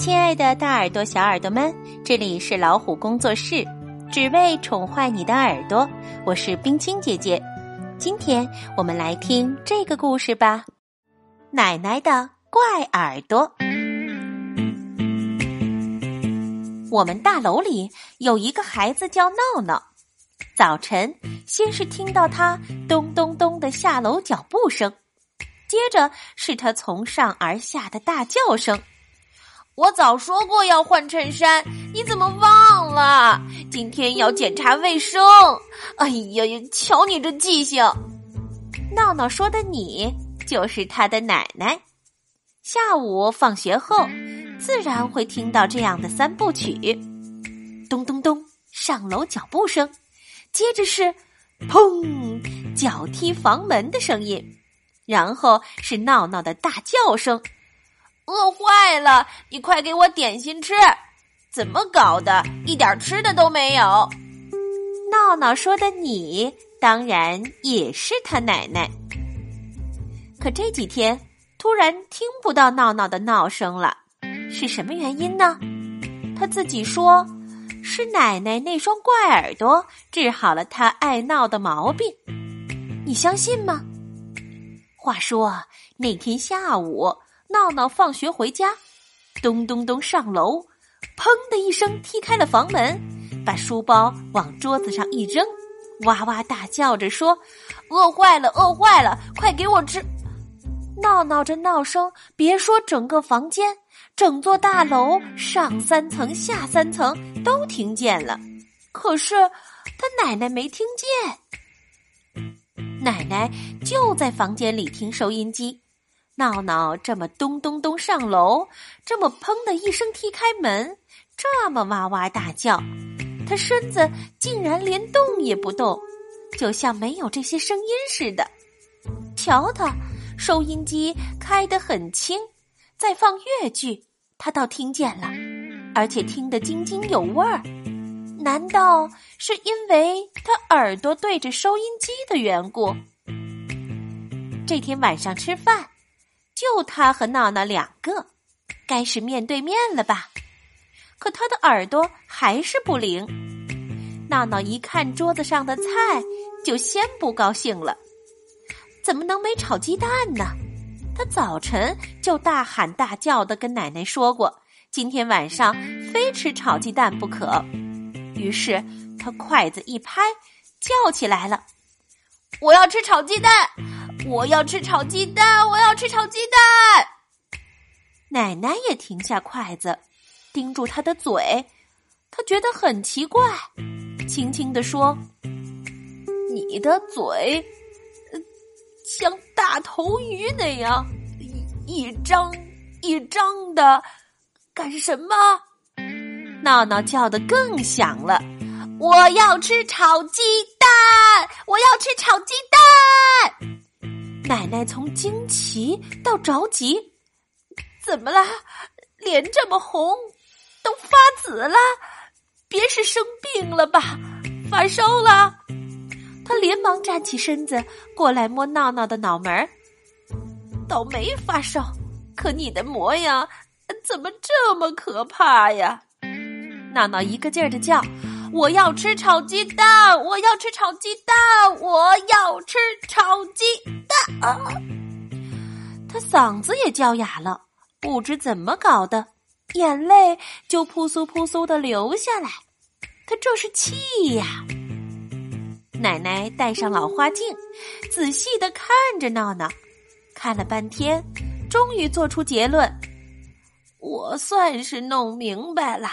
亲爱的，大耳朵、小耳朵们，这里是老虎工作室，只为宠坏你的耳朵。我是冰清姐姐，今天我们来听这个故事吧。奶奶的怪耳朵。我们大楼里有一个孩子叫闹闹。早晨，先是听到他咚咚咚的下楼脚步声，接着是他从上而下的大叫声。我早说过要换衬衫，你怎么忘了？今天要检查卫生。哎呀呀，瞧你这记性！闹闹说的你就是他的奶奶。下午放学后，自然会听到这样的三部曲：咚咚咚，上楼脚步声；接着是砰，脚踢房门的声音；然后是闹闹的大叫声。饿坏了，你快给我点心吃！怎么搞的？一点吃的都没有。闹闹说的你当然也是他奶奶。可这几天突然听不到闹闹的闹声了，是什么原因呢？他自己说，是奶奶那双怪耳朵治好了他爱闹的毛病。你相信吗？话说那天下午。闹闹放学回家，咚咚咚上楼，砰的一声踢开了房门，把书包往桌子上一扔，哇哇大叫着说：“饿坏了，饿坏了，快给我吃！”闹闹这闹声，别说整个房间，整座大楼上三层下三层都听见了。可是他奶奶没听见，奶奶就在房间里听收音机。闹闹这么咚咚咚上楼，这么砰的一声踢开门，这么哇哇大叫，他身子竟然连动也不动，就像没有这些声音似的。瞧他，收音机开得很轻，在放越剧，他倒听见了，而且听得津津有味儿。难道是因为他耳朵对着收音机的缘故？这天晚上吃饭。就他和闹闹两个，该是面对面了吧？可他的耳朵还是不灵。闹闹一看桌子上的菜，就先不高兴了。怎么能没炒鸡蛋呢？他早晨就大喊大叫的跟奶奶说过，今天晚上非吃炒鸡蛋不可。于是他筷子一拍，叫起来了：“我要吃炒鸡蛋！”我要吃炒鸡蛋，我要吃炒鸡蛋。奶奶也停下筷子，盯住他的嘴，他觉得很奇怪，轻轻地说：“你的嘴像大头鱼那样，一张一张的，干什么？”闹闹叫得更响了：“我要吃炒鸡蛋，我要吃炒鸡蛋。”奶奶从惊奇到着急，怎么啦？脸这么红，都发紫了，别是生病了吧？发烧了？他连忙站起身子过来摸闹闹的脑门儿，倒没发烧，可你的模样怎么这么可怕呀？闹闹一个劲儿的叫。我要吃炒鸡蛋！我要吃炒鸡蛋！我要吃炒鸡蛋！啊！他嗓子也叫哑了，不知怎么搞的，眼泪就扑簌扑簌的流下来。他这是气呀！奶奶戴上老花镜，仔细的看着闹闹，看了半天，终于做出结论：我算是弄明白了。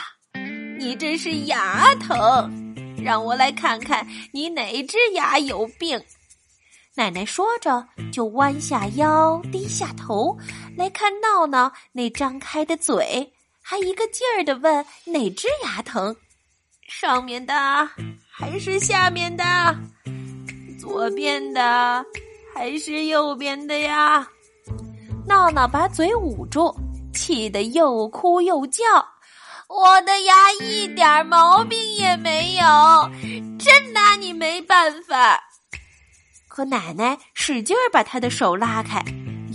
你这是牙疼，让我来看看你哪只牙有病。奶奶说着，就弯下腰，低下头来看闹闹那张开的嘴，还一个劲儿的问哪只牙疼，上面的还是下面的，左边的还是右边的呀？闹闹把嘴捂住，气得又哭又叫。我的牙一点毛病也没有，真拿你没办法。可奶奶使劲儿把他的手拉开，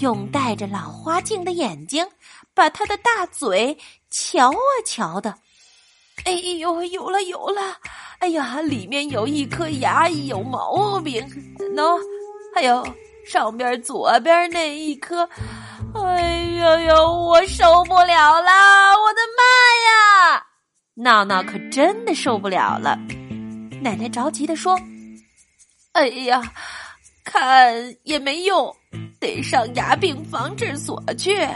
用戴着老花镜的眼睛把他的大嘴瞧啊瞧的，哎呦，有了有了！哎呀，里面有一颗牙有毛病，喏，还有上边左边那一颗，哎呀呀，我受不了了！我的妈呀！闹闹可真的受不了了。奶奶着急的说：“哎呀，看也没用，得上牙病防治所去。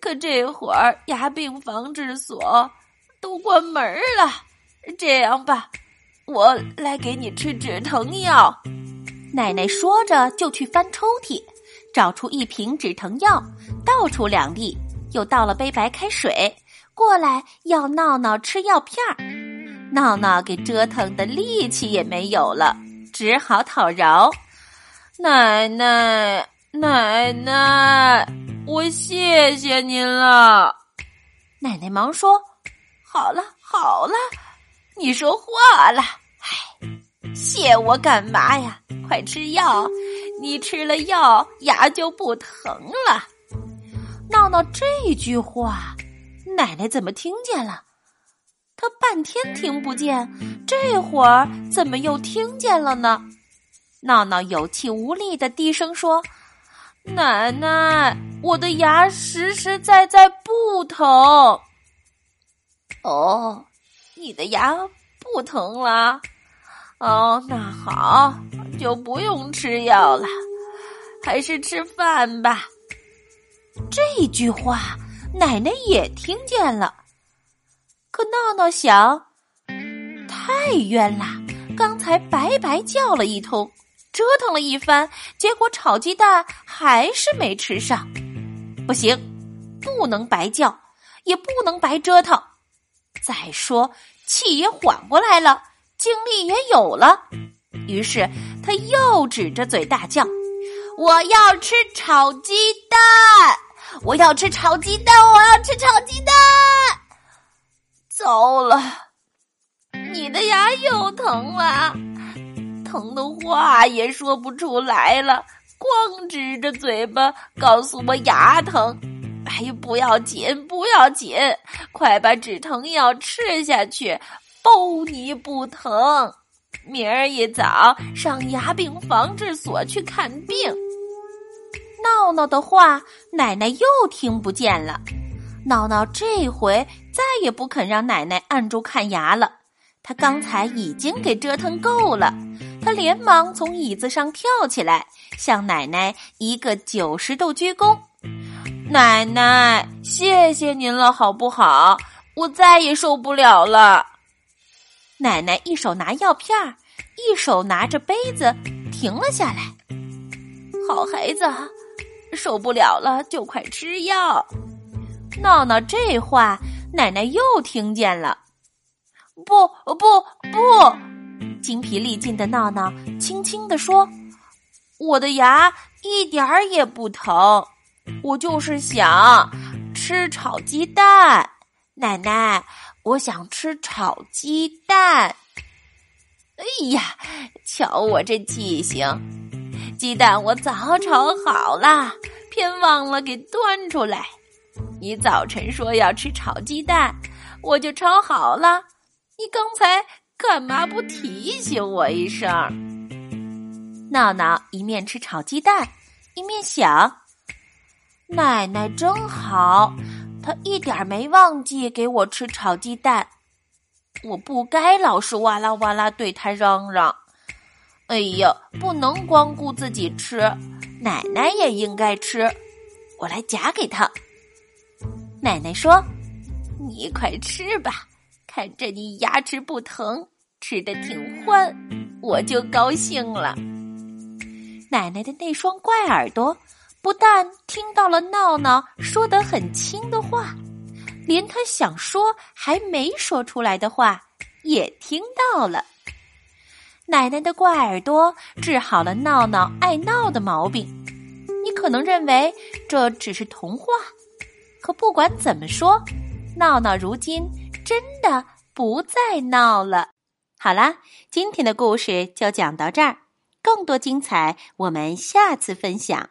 可这会儿牙病防治所都关门了。这样吧，我来给你吃止疼药。”奶奶说着就去翻抽屉，找出一瓶止疼药，倒出两粒，又倒了杯白开水，过来要闹闹吃药片儿。闹闹给折腾的力气也没有了，只好讨饶。奶奶，奶奶，我谢谢您了。奶奶忙说：“好了好了，你说话了。谢我干嘛呀？快吃药，你吃了药牙就不疼了。”闹闹这句话，奶奶怎么听见了？她半天听不见，这会儿怎么又听见了呢？闹闹有气无力的低声说：“奶奶，我的牙实实在在不疼。”哦，你的牙不疼了？哦，那好，就不用吃药了，还是吃饭吧。这句话，奶奶也听见了。可闹闹想，太冤了！刚才白白叫了一通，折腾了一番，结果炒鸡蛋还是没吃上。不行，不能白叫，也不能白折腾。再说气也缓过来了，精力也有了。于是他又指着嘴大叫：“我要吃炒鸡蛋！我要吃炒鸡蛋！我要吃炒鸡蛋！”糟了，你的牙又疼了，疼的话也说不出来了，光指着嘴巴告诉我牙疼。哎呀，不要紧，不要紧，快把止疼药吃下去，包你不疼。明儿一早上牙病防治所去看病。闹闹的话，奶奶又听不见了。闹闹这回再也不肯让奶奶按住看牙了。他刚才已经给折腾够了，他连忙从椅子上跳起来，向奶奶一个九十度鞠躬：“奶奶，谢谢您了，好不好？我再也受不了了。”奶奶一手拿药片儿，一手拿着杯子，停了下来。“好孩子，受不了了就快吃药。”闹闹这话，奶奶又听见了。不不不！精疲力尽的闹闹轻轻地说：“我的牙一点儿也不疼，我就是想吃炒鸡蛋。奶奶，我想吃炒鸡蛋。”哎呀，瞧我这记性！鸡蛋我早炒好了，偏忘了给端出来。你早晨说要吃炒鸡蛋，我就炒好了。你刚才干嘛不提醒我一声？闹闹一面吃炒鸡蛋，一面想：奶奶真好，他一点没忘记给我吃炒鸡蛋。我不该老是哇啦哇啦对他嚷嚷。哎呀，不能光顾自己吃，奶奶也应该吃。我来夹给他。奶奶说：“你快吃吧，看着你牙齿不疼，吃的挺欢，我就高兴了。”奶奶的那双怪耳朵不但听到了闹闹说得很轻的话，连他想说还没说出来的话也听到了。奶奶的怪耳朵治好了闹闹爱闹的毛病。你可能认为这只是童话。可不管怎么说，闹闹如今真的不再闹了。好啦，今天的故事就讲到这儿，更多精彩我们下次分享。